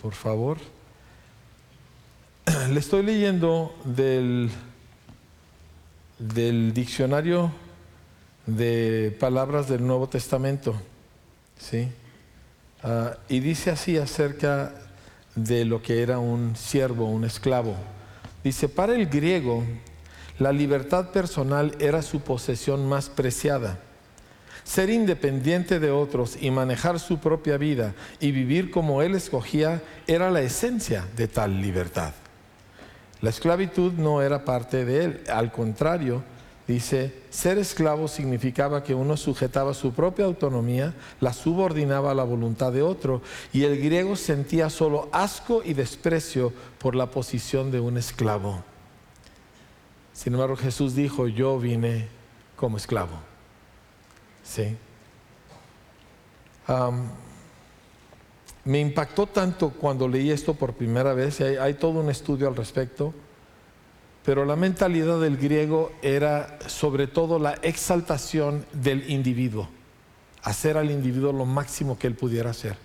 por favor. Le estoy leyendo del, del diccionario de palabras del Nuevo Testamento. ¿sí? Ah, y dice así acerca de lo que era un siervo, un esclavo. Dice, para el griego, la libertad personal era su posesión más preciada. Ser independiente de otros y manejar su propia vida y vivir como él escogía era la esencia de tal libertad. La esclavitud no era parte de él, al contrario, Dice, ser esclavo significaba que uno sujetaba su propia autonomía, la subordinaba a la voluntad de otro, y el griego sentía solo asco y desprecio por la posición de un esclavo. Sin embargo, Jesús dijo, yo vine como esclavo. ¿Sí? me impactó tanto cuando leí esto por primera vez, hay, hay todo un estudio al respecto pero la mentalidad del griego era sobre todo la exaltación del individuo, hacer al individuo lo máximo que él pudiera hacer.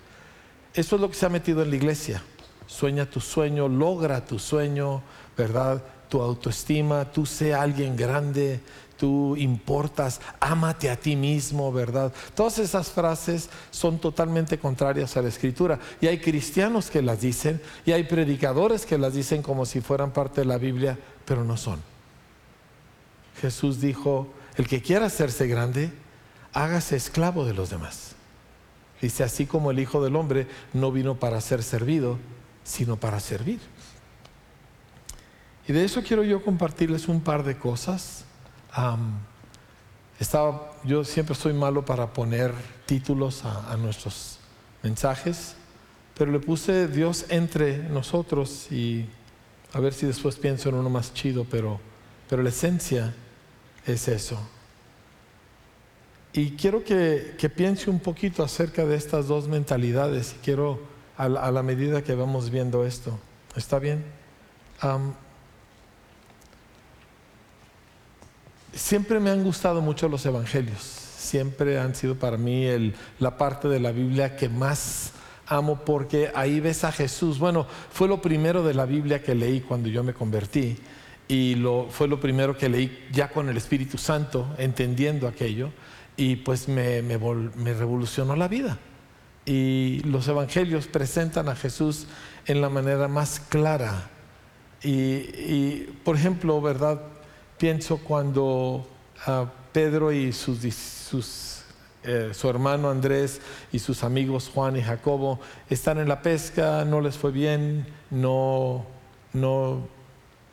Eso es lo que se ha metido en la iglesia. Sueña tu sueño, logra tu sueño, ¿verdad? Tu autoestima, tú sé alguien grande, tú importas, ámate a ti mismo, ¿verdad? Todas esas frases son totalmente contrarias a la escritura. Y hay cristianos que las dicen y hay predicadores que las dicen como si fueran parte de la Biblia, pero no son. Jesús dijo, el que quiera hacerse grande, hágase esclavo de los demás. Dice, así como el Hijo del Hombre no vino para ser servido, sino para servir. Y de eso quiero yo compartirles un par de cosas estaba, yo siempre soy malo para poner títulos a, nuestros mensajes, pero le puse Dios entre nosotros y a ver si después pienso en uno más chido, pero, pero la esencia es eso. Y quiero que, piense un poquito acerca de estas dos mentalidades y quiero a la, medida que vamos viendo esto. ¿Está bien? Siempre me han gustado mucho los evangelios, siempre han sido para mí la parte de la Biblia que más amo porque ahí ves a Jesús. Bueno, fue lo primero de la Biblia que leí cuando yo me convertí y fue lo primero que leí ya con el Espíritu Santo, entendiendo aquello, y pues me, revolucionó la vida. Y los evangelios presentan a Jesús en la manera más clara. y por ejemplo, ¿verdad? Pienso cuando ah, Pedro y sus, eh, su hermano Andrés y sus amigos Juan y Jacobo están en la pesca, no les fue bien, no, no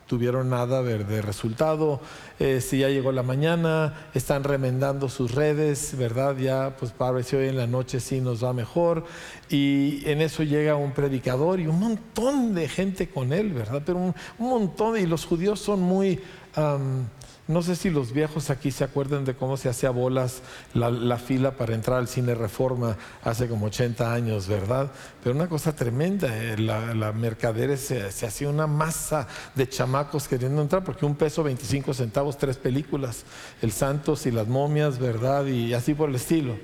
tuvieron nada de, resultado. Eh, si ya llegó la mañana, están remendando sus redes, ¿verdad? Ya, pues para ver si hoy en la noche sí nos va mejor. Y en eso llega un predicador y un montón de gente con él, ¿verdad? Pero un montón, y los judíos son muy no sé si los viejos aquí se acuerdan de cómo se hacía bolas la, fila para entrar al cine Reforma hace como 80 años, ¿verdad? Pero una cosa tremenda, eh, la, la mercaderes se, hacía una masa de chamacos queriendo entrar porque un peso 25 centavos, tres películas, El Santos y las momias, ¿verdad? Y así por el estilo.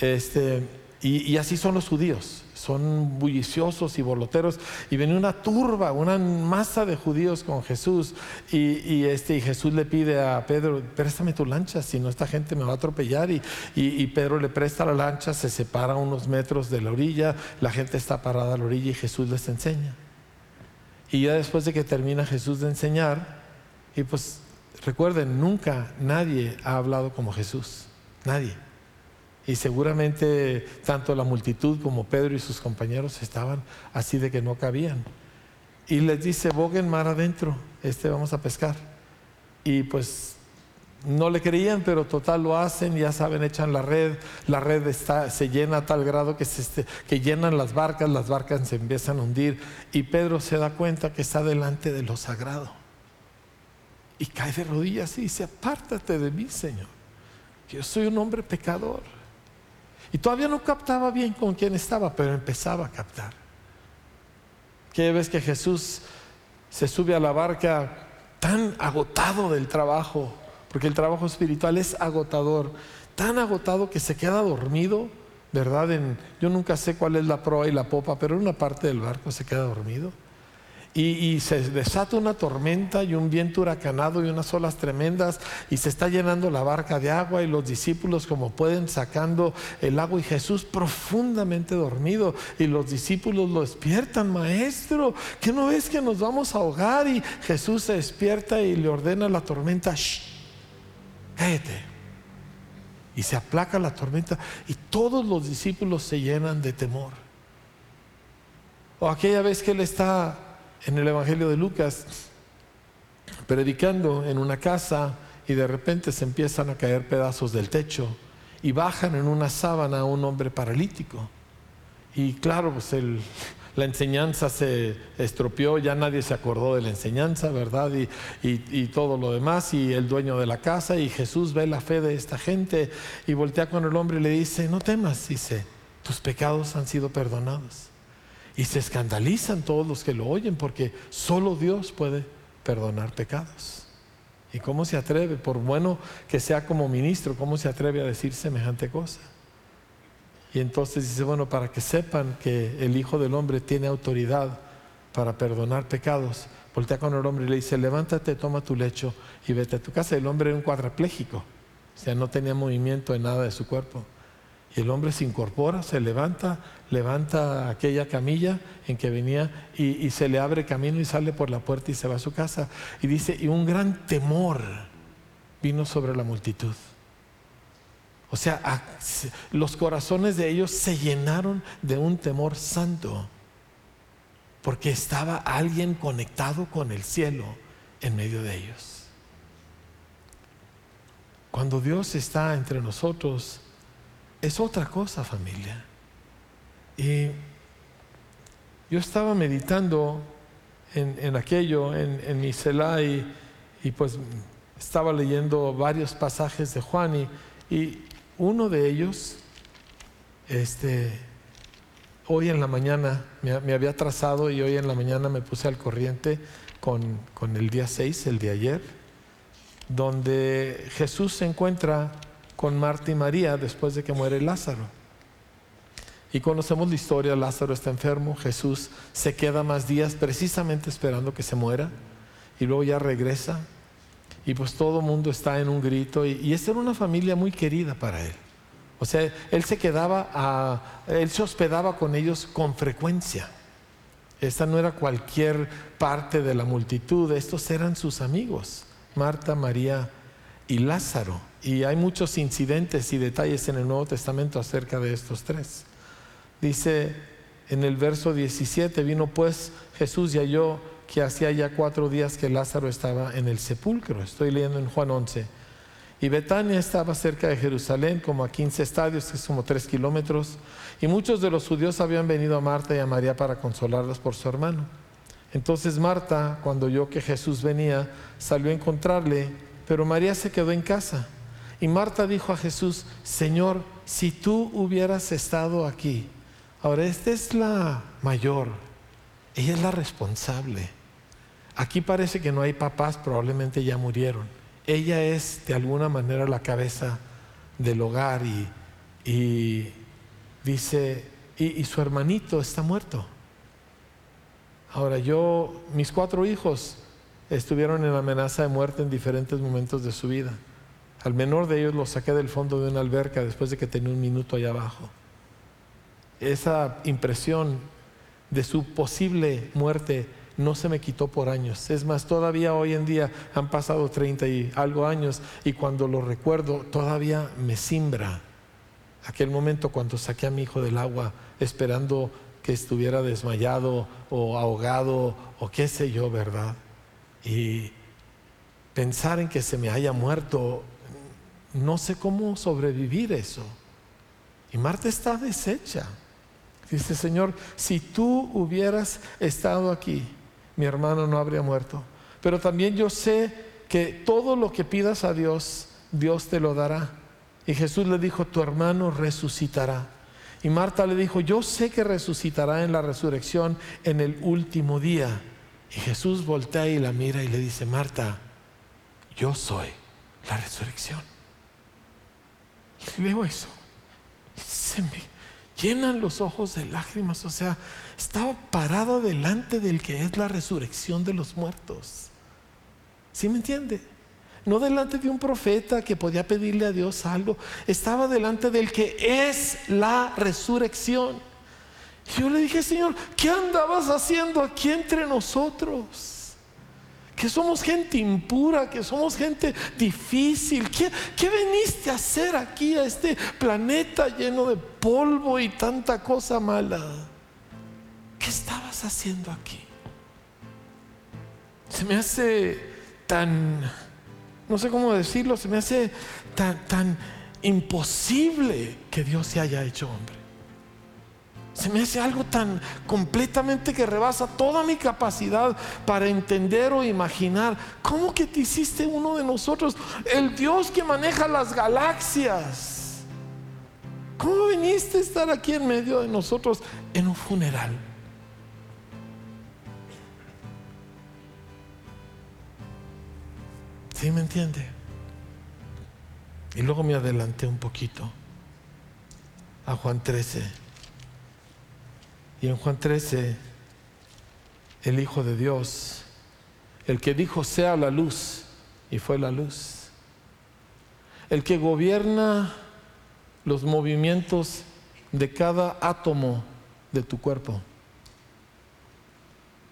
Este, y así son los judíos. Son bulliciosos y boloteros, y venía una turba, una masa de judíos con Jesús, y, este, y Jesús le pide a Pedro, préstame tu lancha, si no esta gente me va a atropellar, y, y, Pedro le presta la lancha, se separa unos metros de la orilla, la gente está parada a la orilla y Jesús les enseña. Y ya después de que termina Jesús de enseñar, y pues recuerden, nunca nadie ha hablado como Jesús, nadie. Y seguramente tanto la multitud como Pedro y sus compañeros estaban así de que no cabían. Y les dice, boguen mar adentro, este vamos a pescar. Y pues no le creían, pero total lo hacen, ya saben, echan la red, la red se llena a tal grado que, se, este, que llenan las barcas, las barcas se empiezan a hundir y Pedro se da cuenta que está delante de lo sagrado. Y cae de rodillas y dice, apártate de mí, Señor, que yo soy un hombre pecador. Y todavía no captaba bien con quién estaba, pero empezaba a captar. Que ves que Jesús se sube a la barca tan agotado del trabajo, porque el trabajo espiritual es agotador, tan agotado que se queda dormido ¿verdad? yo nunca sé cuál es la proa y la popa, pero en una parte del barco se queda dormido. Y, se desata una tormenta y un viento huracanado y unas olas tremendas y se está llenando la barca de agua y los discípulos como pueden sacando el agua y Jesús profundamente dormido y los discípulos lo despiertan, maestro, ¿qué no ves que nos vamos a ahogar? Y Jesús se despierta y le ordena a la tormenta, Shh, cállate. Y se aplaca la tormenta y todos los discípulos se llenan de temor. O aquella vez que él está en el Evangelio de Lucas, predicando en una casa y de repente se empiezan a caer pedazos del techo y bajan en una sábana a un hombre paralítico. Y claro, pues la enseñanza se estropeó, ya nadie se acordó de la enseñanza, ¿verdad? Y, y, todo lo demás, y el dueño de la casa, y Jesús ve la fe de esta gente y voltea con el hombre y le dice, no temas, dice, tus pecados han sido perdonados. Y se escandalizan todos los que lo oyen porque solo Dios puede perdonar pecados. ¿Y cómo se atreve, por bueno que sea como ministro, cómo se atreve a decir semejante cosa? Y entonces dice, bueno, para que sepan que el Hijo del Hombre tiene autoridad para perdonar pecados, voltea con el hombre y le dice, levántate, toma tu lecho y vete a tu casa. El hombre era un cuadrapléjico, o sea, no tenía movimiento en nada de su cuerpo. Y el hombre se incorpora, se levanta, levanta aquella camilla en que venía y, se le abre camino y sale por la puerta y se va a su casa. Y dice, y un gran temor vino sobre la multitud. O sea, los corazones de ellos se llenaron de un temor santo, porque estaba alguien conectado con el cielo en medio de ellos. Cuando Dios está entre nosotros, es otra cosa, familia. Y yo estaba meditando en, aquello, en, mi celá, y, pues estaba leyendo varios pasajes de Juan, y, uno de ellos, este, hoy en la mañana me, había trazado y hoy en la mañana me puse al corriente con, con el día 6, el de ayer, donde Jesús se encuentra con Marta y María después de que muere Lázaro. Y conocemos la historia, Lázaro está enfermo, Jesús se queda más días precisamente esperando que se muera y luego ya regresa y pues todo mundo está en un grito y, y esta era una familia muy querida para él. O sea, él se quedaba, a, él se hospedaba con ellos con frecuencia. Esta no era cualquier parte de la multitud, estos eran sus amigos, Marta, María y Lázaro. Y hay muchos incidentes y detalles en el Nuevo Testamento acerca de estos tres. Dice en el verso 17, vino pues Jesús y halló que hacía ya cuatro días que Lázaro estaba en el sepulcro. Estoy leyendo en Juan 11. Y Betania estaba cerca de Jerusalén, como a 15 estadios, que es como tres kilómetros. Y muchos de los judíos habían venido a Marta y a María para consolarlas por su hermano. Entonces Marta, cuando oyó que Jesús venía, salió a encontrarle, pero María se quedó en casa. Y Marta dijo a Jesús, Señor, si tú hubieras estado aquí. Ahora, esta es la mayor, ella es la responsable. Aquí parece que no hay papás, probablemente ya murieron. Ella es de alguna manera la cabeza del hogar y, dice, y, y su hermanito está muerto. Ahora yo, mis cuatro hijos estuvieron en amenaza de muerte en diferentes momentos de su vida. Al menor de ellos lo saqué del fondo de una alberca después de que tenía un minuto allá abajo. Esa impresión de su posible muerte no se me quitó por años. Es más, todavía hoy en día han pasado 30 y algo años y cuando lo recuerdo todavía me simbra aquel momento cuando saqué a mi hijo del agua esperando que estuviera desmayado o ahogado o qué sé yo, ¿verdad? Y pensar en que se me haya muerto no sé cómo sobrevivir eso. Y Marta está deshecha. Dice, Señor, si tú hubieras estado aquí, mi hermano no habría muerto. Pero también yo sé que todo lo que pidas a Dios, Dios te lo dará. Y Jesús le dijo, tu hermano resucitará. Y Marta le dijo, yo sé que resucitará en la resurrección en el último día. Y Jesús voltea y la mira y le dice, Marta, yo soy la resurrección. Leo eso. Se me, llenan los ojos de lágrimas. O sea, estaba parado delante del que es la resurrección de los muertos. ¿Sí me entiende? No delante de un profeta que podía pedirle a Dios algo. Estaba delante del que es la resurrección. Yo le dije, Señor, ¿qué andabas haciendo aquí entre nosotros? Que somos gente impura, que somos gente difícil. ¿Qué, ¿Qué, veniste a hacer aquí a este planeta lleno de polvo y tanta cosa mala? ¿Qué estabas haciendo aquí? Se me hace tan, no sé cómo decirlo, se me hace tan, tan imposible que Dios se haya hecho hombre. Se me hace algo tan completamente que rebasa toda mi capacidad para entender o imaginar. ¿Cómo que te hiciste uno de nosotros? El Dios que maneja las galaxias. ¿Cómo viniste a estar aquí en medio de nosotros en un funeral? ¿Sí me entiende? Y luego me adelanté un poquito a Juan 13. Y en Juan 13, el Hijo de Dios, el que dijo sea la luz, y fue la luz. El que gobierna los movimientos de cada átomo de tu cuerpo.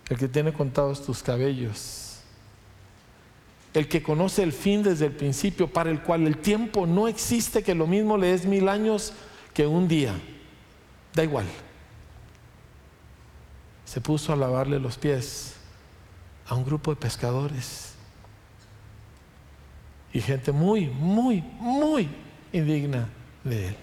El que tiene contados tus cabellos. El que conoce el fin desde el principio, para el cual el tiempo no existe, que lo mismo le es mil años que un día. Da igual se puso a lavarle los pies a un grupo de pescadores y gente muy, muy, muy indigna de él.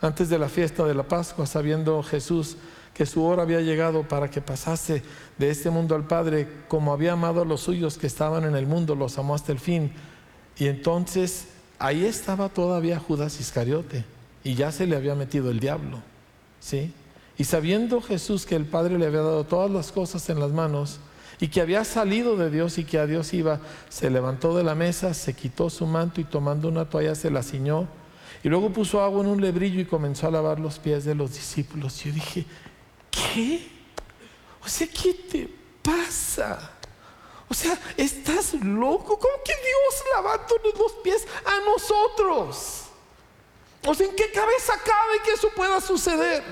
Antes de la fiesta de la Pascua, sabiendo Jesús que su hora había llegado para que pasase de este mundo al Padre, como había amado a los suyos que estaban en el mundo, los amó hasta el fin. Y entonces ahí estaba todavía Judas Iscariote y ya se le había metido el diablo. ¿Sí? Y sabiendo Jesús que el Padre le había dado todas las cosas en las manos y que había salido de Dios y que a Dios iba, se levantó de la mesa, se quitó su manto y tomando una toalla se la ciñó y luego puso agua en un lebrillo y comenzó a lavar los pies de los discípulos. Yo dije, ¿qué? O sea, ¿qué te pasa? O sea, ¿estás loco? ¿Cómo que Dios lavándonos los pies a nosotros? O sea, ¿en qué cabeza cabe que eso pueda suceder?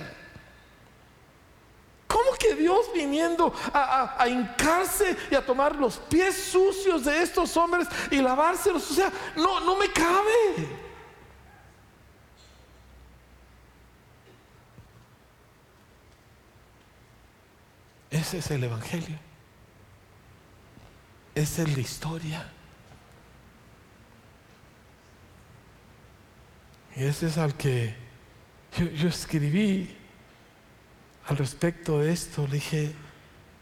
¿Cómo que Dios viniendo a, hincarse y a tomar los pies sucios de estos hombres y lavárselos? O sea, no, no me cabe. Ese es el Evangelio. Esa es la historia. Y ese es al que yo escribí al respecto de esto. Le dije,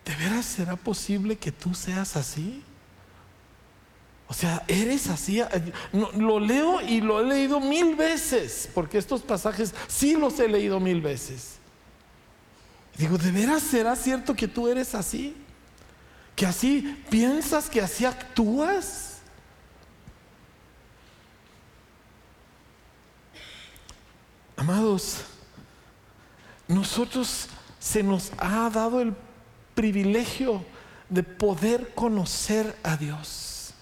¿de veras será posible que tú seas así? O sea, eres así. lo leo y lo he leído mil veces, porque estos pasajes sí los he leído mil veces. Digo, ¿de veras será cierto que tú eres así? ¿Que así piensas, que así actúas? Amados, nosotros se nos ha dado el privilegio de poder conocer a Dios,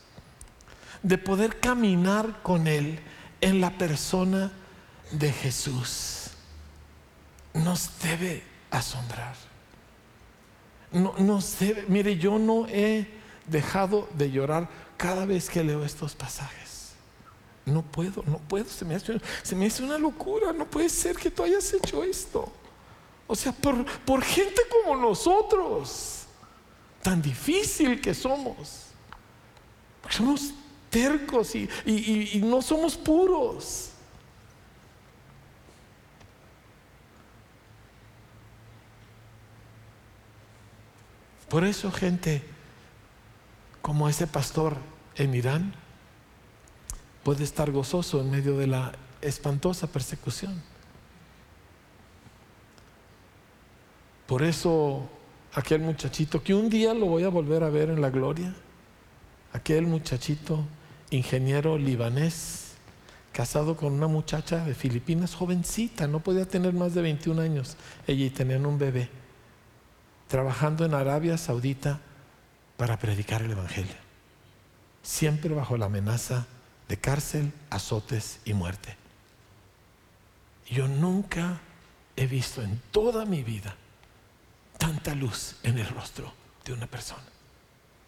de poder caminar con Él en la persona de Jesús. Nos debe asombrar. No, nos debe, mire, yo no he dejado de llorar cada vez que leo estos pasajes. No puedo, no puedo, se me hace, se me hace una locura, no puede ser que tú hayas hecho esto. O sea, por, gente como nosotros, tan difícil que somos. Porque somos tercos y, y no somos puros. Por eso gente como ese pastor en Irán puede estar gozoso en medio de la espantosa persecución. Por eso aquel muchachito, que un día lo voy a volver a ver en la gloria, aquel muchachito, ingeniero libanés, casado con una muchacha de Filipinas, jovencita, no podía tener más de 21 años, ella y tenían un bebé, trabajando en Arabia Saudita para predicar el Evangelio, siempre bajo la amenaza de cárcel, azotes y muerte. Yo nunca he visto en toda mi vida tanta luz en el rostro de una persona.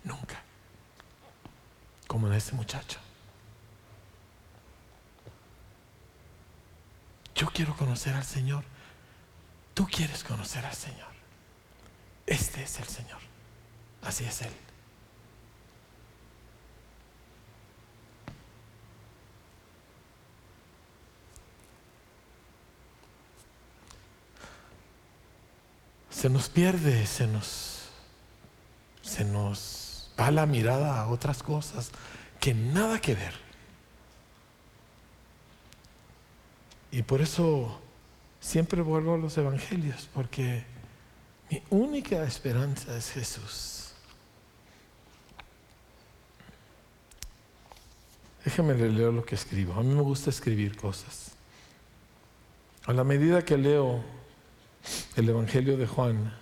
Nunca. Como en este muchacho. Yo quiero conocer al Señor. Tú quieres conocer al Señor. Este es el Señor. Así es Él. Se nos pierde, se nos, se nos va la mirada a otras cosas que nada que ver. Y por eso siempre vuelvo a los evangelios, porque mi única esperanza es Jesús. Déjame leer lo que escribo. A mí me gusta escribir cosas. A la medida que leo el Evangelio de Juan,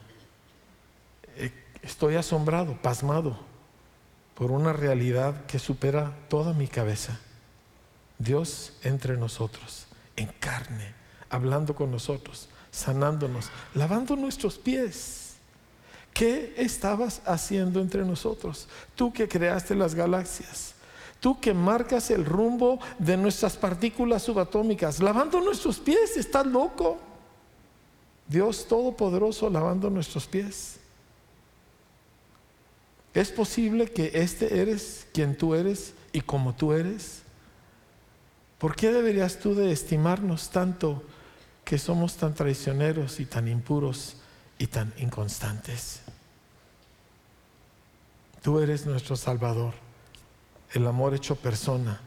eh, estoy asombrado, pasmado por una realidad que supera toda mi cabeza. Dios entre nosotros en carne, hablando con nosotros, sanándonos, lavando nuestros pies. ¿Qué estabas haciendo entre nosotros? Tú que creaste las galaxias, tú que marcas el rumbo de nuestras partículas subatómicas, lavando nuestros pies, estás loco. Dios Todopoderoso lavando nuestros pies. ¿Es posible que este eres quien tú eres y como tú eres? ¿Por qué deberías tú de estimarnos tanto que somos tan traicioneros y tan impuros y tan inconstantes? Tú eres nuestro Salvador, el amor hecho persona,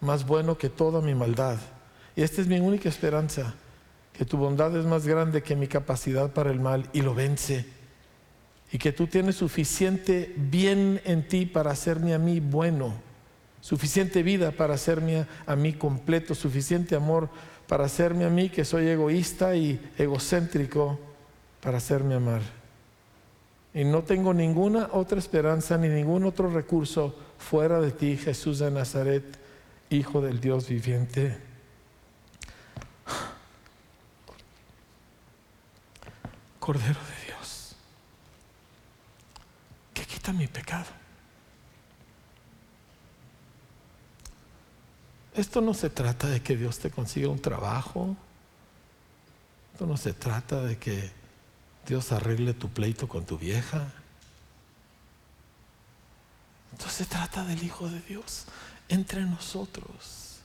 más bueno que toda mi maldad. Y esta es mi única esperanza, que tu bondad es más grande que mi capacidad para el mal y lo vence. Y que tú tienes suficiente bien en ti para hacerme a mí bueno suficiente vida para hacerme a mí completo, suficiente amor para hacerme a mí que soy egoísta y egocéntrico para hacerme amar. Y no tengo ninguna otra esperanza ni ningún otro recurso fuera de ti, Jesús de Nazaret, Hijo del Dios viviente. Cordero de Dios, que quita mi pecado. Esto no se trata de que Dios te consiga un trabajo. Esto no se trata de que Dios arregle tu pleito con tu vieja. Esto se trata del Hijo de Dios entre nosotros.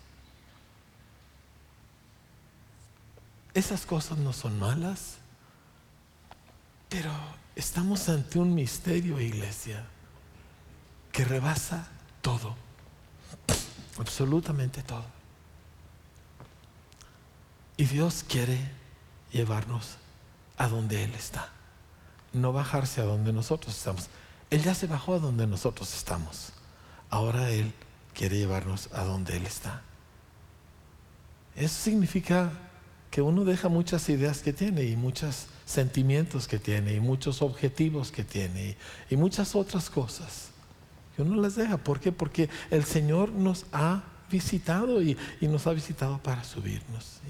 Esas cosas no son malas, pero estamos ante un misterio, iglesia, que rebasa todo. Absolutamente todo. Y Dios quiere llevarnos a donde Él está. No bajarse a donde nosotros estamos. Él ya se bajó a donde nosotros estamos. Ahora Él quiere llevarnos a donde Él está. Eso significa que uno deja muchas ideas que tiene y muchos sentimientos que tiene y muchos objetivos que tiene y, muchas otras cosas uno las deja. ¿Por qué? Porque el Señor nos ha visitado y, nos ha visitado para subirnos.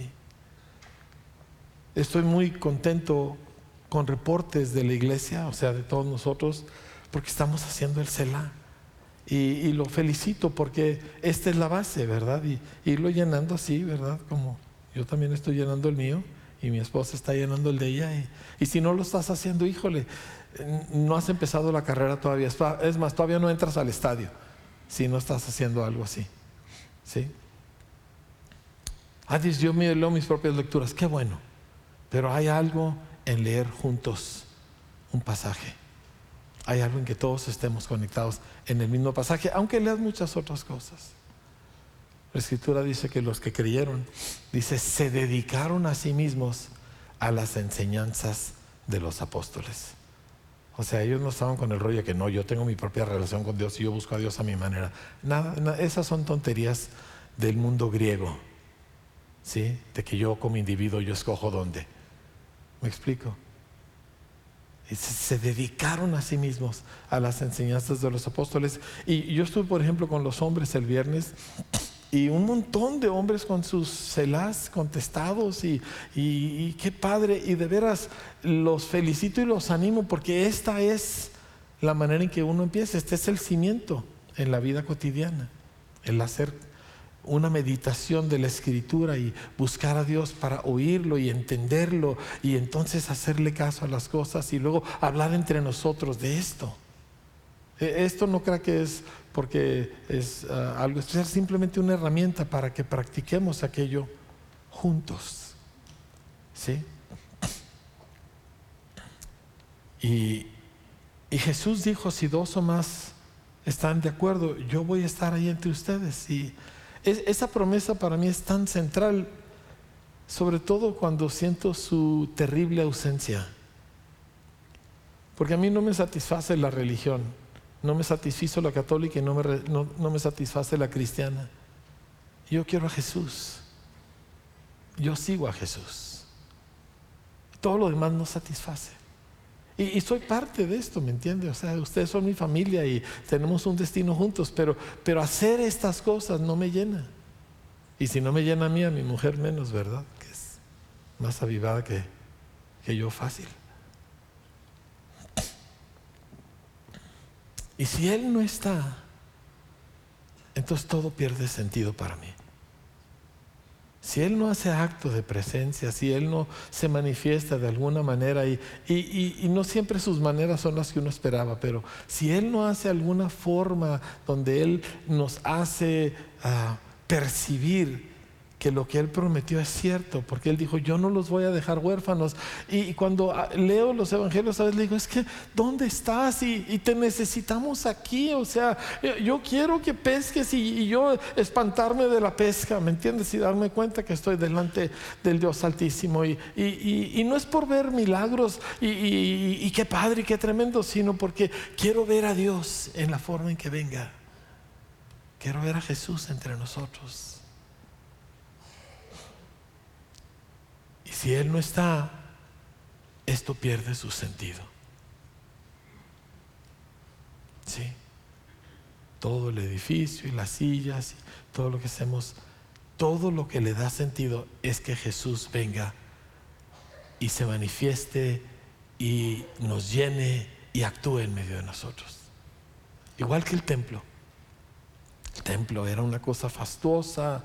Estoy muy contento con reportes de la iglesia, o sea, de todos nosotros, porque estamos haciendo el CELA. Y, lo felicito porque esta es la base, ¿verdad? Y irlo llenando así, ¿verdad? Como yo también estoy llenando el mío y mi esposa está llenando el de ella. Y, si no lo estás haciendo, híjole, no has empezado la carrera todavía. Es más, todavía no entras al estadio si no estás haciendo algo así. ¿Sí? Ah, yo me leo mis propias lecturas. Qué bueno. Pero hay algo en leer juntos un pasaje. Hay algo en que todos estemos conectados en el mismo pasaje, aunque leas muchas otras cosas. La escritura dice que los que creyeron, dice, se dedicaron a sí mismos a las enseñanzas de los apóstoles. O sea, ellos no estaban con el rollo de que no, yo tengo mi propia relación con Dios y yo busco a Dios a mi manera. Nada, esas son tonterías del mundo griego, ¿sí? De que yo como individuo yo escojo dónde. ¿Me explico? se dedicaron a sí mismos a las enseñanzas de los apóstoles. Y yo estuve, por ejemplo, con los hombres el viernes y un montón de hombres con sus celás contestados y, y, qué padre. Y de veras los felicito y los animo porque esta es la manera en que uno empieza. Este es el cimiento en la vida cotidiana, el hacer una meditación de la escritura y buscar a Dios para oírlo y entenderlo y entonces hacerle caso a las cosas y luego hablar entre nosotros de esto. E, esto no creo que es porque es ah, algo especial, simplemente una herramienta para que practiquemos aquello juntos. ¿Sí? Y, y Jesús dijo, si dos o más están de acuerdo, yo voy a estar ahí entre ustedes. Y esa promesa para mí es tan central, sobre todo cuando siento su terrible ausencia. Porque a mí no me satisface la religión, no me satisfizo la católica y no me, no me satisface la cristiana. Yo quiero a Jesús. Yo sigo a Jesús. Todo lo demás no satisface. Y, soy parte de esto, ¿me entiende? O sea, ustedes son mi familia y tenemos un destino juntos, pero, pero hacer estas cosas no me llena. Y si no me llena a mí, a mi mujer menos, ¿verdad? Que es más avivada que, que yo fácil. Y si Él no está, entonces todo pierde sentido para mí. Si Él no hace acto de presencia, si Él no se manifiesta de alguna manera, y, no siempre sus maneras son las que uno esperaba, pero si Él no hace alguna forma donde Él nos hace ah, percibir que lo que Él prometió es cierto, porque Él dijo, yo no los voy a dejar huérfanos. Y, cuando ah, leo los evangelios, a veces le digo, es que, ¿dónde estás? Y, te necesitamos aquí, o sea, yo quiero que pesques y, yo espantarme de la pesca, ¿me entiendes? Y darme cuenta que estoy delante del Dios Altísimo. Y, no es por ver milagros y qué padre y qué tremendo, sino porque quiero ver a Dios en la forma en que venga. Quiero ver a Jesús entre nosotros. Si Él no está, esto pierde su sentido. ¿Sí? Todo el edificio y las sillas, todo lo que hacemos, todo lo que le da sentido es que Jesús venga y se manifieste y nos llene y actúe en medio de nosotros. Igual que el templo. El templo era una cosa fastuosa,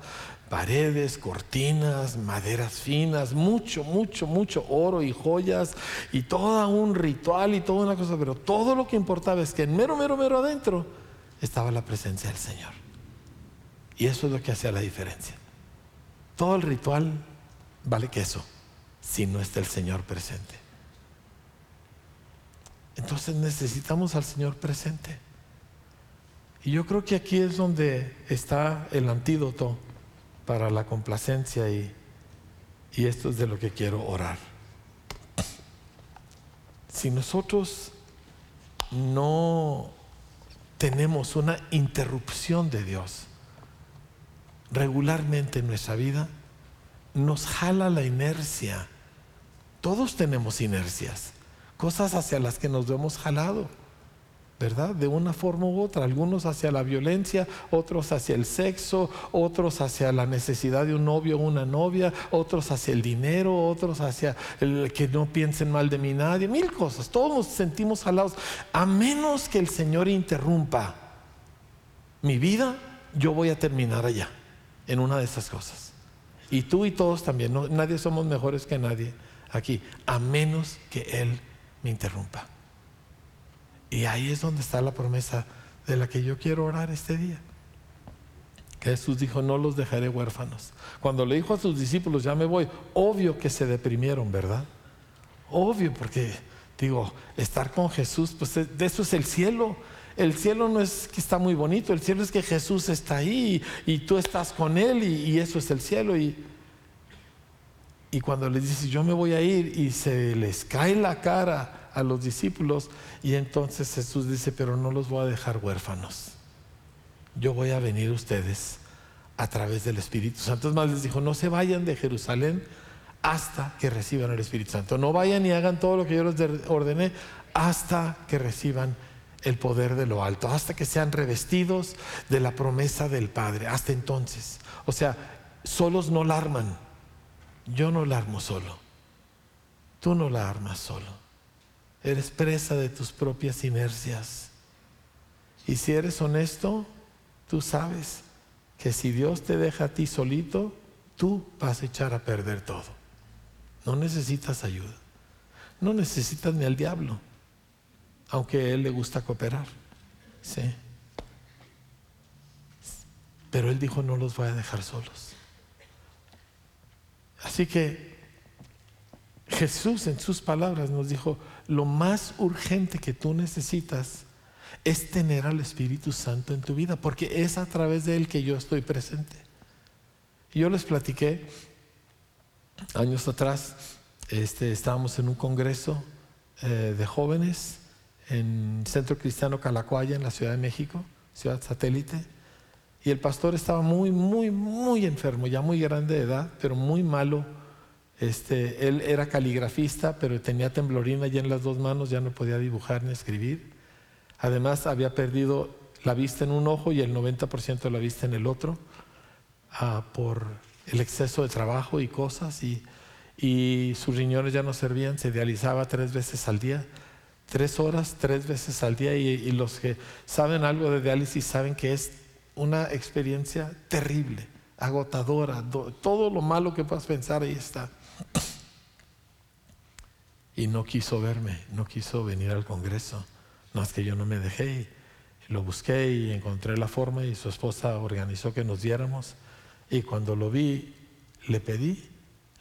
paredes, cortinas, maderas finas, mucho, mucho, mucho oro y joyas y todo un ritual y toda una cosa, pero todo lo que importaba es que en mero, mero, mero adentro estaba la presencia del Señor. Y eso es lo que hacía la diferencia. Todo el ritual vale queso si no está el Señor presente. Entonces necesitamos al Señor presente. Y yo creo que aquí es donde está el antídoto para la complacencia y, y esto es de lo que quiero orar. Si nosotros no tenemos una interrupción de Dios regularmente en nuestra vida, nos jala la inercia. Todos tenemos inercias, cosas hacia las que nos hemos jalado. ¿Verdad? De una forma u otra, algunos hacia la violencia, otros hacia el sexo, otros hacia la necesidad de un novio o una novia, otros hacia el dinero, otros hacia el que no piensen mal de mí nadie, mil cosas, todos nos sentimos jalados, a menos que el Señor interrumpa mi vida, yo voy a terminar allá, en una de esas cosas. Y tú y todos también, nadie somos mejores que nadie aquí, a menos que Él me interrumpa. Y ahí es donde está la promesa de la que yo quiero orar este día. Jesús dijo, no los dejaré huérfanos. Cuando le dijo a sus discípulos, ya me voy, obvio que se deprimieron, ¿verdad? Obvio, porque digo, estar con Jesús, pues de eso es el cielo. El cielo no es que está muy bonito, el cielo es que Jesús está ahí y, tú estás con Él y, eso es el cielo. Y, y cuando les dice, yo me voy a ir y se les cae la cara a los discípulos y entonces Jesús dice, pero no los voy a dejar huérfanos. Yo voy a venir a ustedes a través del Espíritu Santo. Es más, les dijo, no se vayan de Jerusalén hasta que reciban el Espíritu Santo. No vayan y hagan todo lo que yo les ordené hasta que reciban el poder de lo alto, hasta que sean revestidos de la promesa del Padre, hasta entonces. O sea, solos no la arman. Yo no la armo solo. Tú no la armas solo. Eres presa de tus propias inercias. Y si eres honesto, tú sabes que si Dios te deja a ti solito, tú vas a echar a perder todo. No necesitas ayuda. No necesitas ni al diablo, aunque a él le gusta cooperar. Sí. Pero él dijo, no los voy a dejar solos. Así que Jesús en sus palabras nos dijo, lo más urgente que tú necesitas es tener al Espíritu Santo en tu vida, porque es a través de Él que yo estoy presente. Yo les platiqué años atrás, este, estábamos en un congreso eh, de jóvenes en Centro Cristiano Calacuaya, en la Ciudad de México, ciudad satélite, y el pastor estaba muy, muy, muy enfermo, ya muy grande de edad, pero muy malo. Este, él era caligrafista, pero tenía temblorina ya en las dos manos, ya no podía dibujar ni escribir. Además, había perdido la vista en un ojo y el 90% de la vista en el otro ah, por el exceso de trabajo y cosas. Y, sus riñones ya no servían, se dializaba tres veces al día, tres horas, tres veces al día. Y, los que saben algo de diálisis saben que es una experiencia terrible, agotadora, todo lo malo que puedas pensar ahí está. Y no quiso verme, no quiso venir al Congreso. Más que yo no me dejé lo busqué y encontré la forma y su esposa organizó que nos diéramos. Y cuando lo vi, le pedí,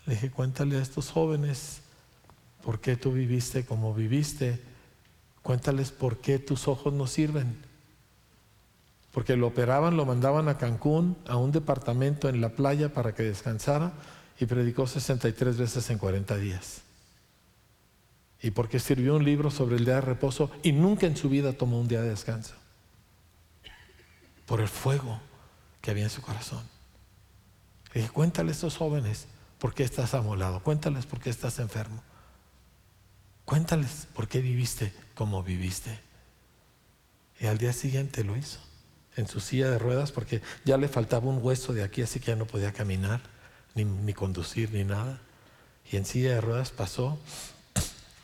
le dije, cuéntale a estos jóvenes por qué tú viviste como viviste. Cuéntales por qué tus ojos no sirven. Porque lo operaban, lo mandaban a Cancún, a un departamento en la playa para que descansara y predicó 63 veces en 40 días y porque escribió un libro sobre el día de reposo y nunca en su vida tomó un día de descanso. Por el fuego que había en su corazón. Le dije, cuéntale a estos jóvenes por qué estás amolado, cuéntales por qué estás enfermo. Cuéntales por qué viviste como viviste. Y al día siguiente lo hizo, en su silla de ruedas, porque ya le faltaba un hueso de aquí, así que ya no podía caminar, ni, conducir, ni nada. Y en silla de ruedas pasó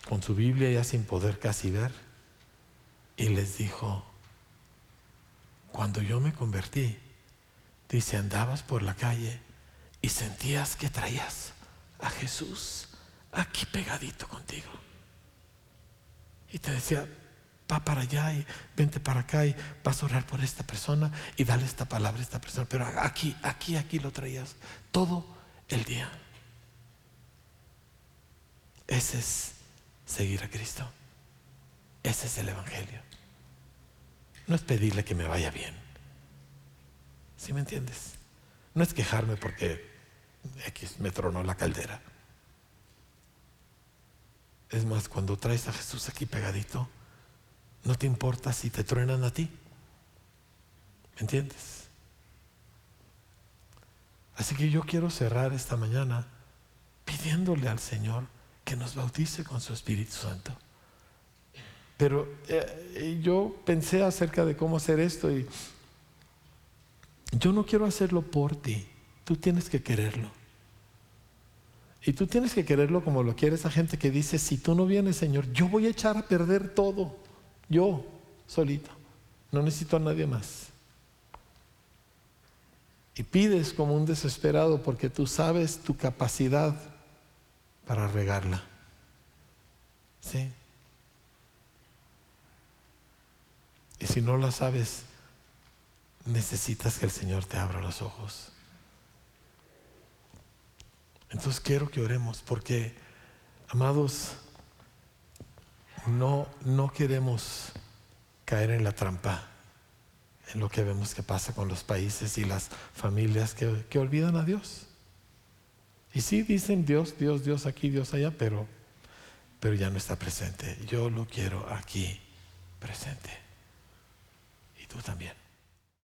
con su Biblia ya sin poder casi ver, y les dijo, cuando yo me convertí, dice, andabas por la calle y sentías que traías a Jesús aquí pegadito contigo. Y te decía, va para allá y vente para acá y vas a orar por esta persona y dale esta palabra a esta persona. Pero aquí, aquí, aquí lo traías todo el día. Ese es seguir a Cristo. Ese es el Evangelio. No es pedirle que me vaya bien. ¿Sí me entiendes? No es quejarme porque X me tronó la caldera. Es más, cuando traes a Jesús aquí pegadito, no te importa si te truenan a ti. ¿Me entiendes? Así que yo quiero cerrar esta mañana pidiéndole al Señor que nos bautice con su Espíritu Santo. Pero eh, yo pensé acerca de cómo hacer esto y yo no quiero hacerlo por ti, tú tienes que quererlo. Y tú tienes que quererlo como lo quiere esa gente que dice, si tú no vienes, Señor, yo voy a echar a perder todo, yo solito, no necesito a nadie más. Y pides como un desesperado porque tú sabes tu capacidad para regarla. ¿Sí? Y si no la sabes, necesitas que el Señor te abra los ojos. Entonces quiero que oremos porque, amados, no, no queremos caer en la trampa, en lo que vemos que pasa con los países y las familias que, que olvidan a Dios. Y sí dicen Dios, Dios, Dios aquí, Dios allá, pero, pero ya no está presente. Yo lo quiero aquí presente. Y tú también.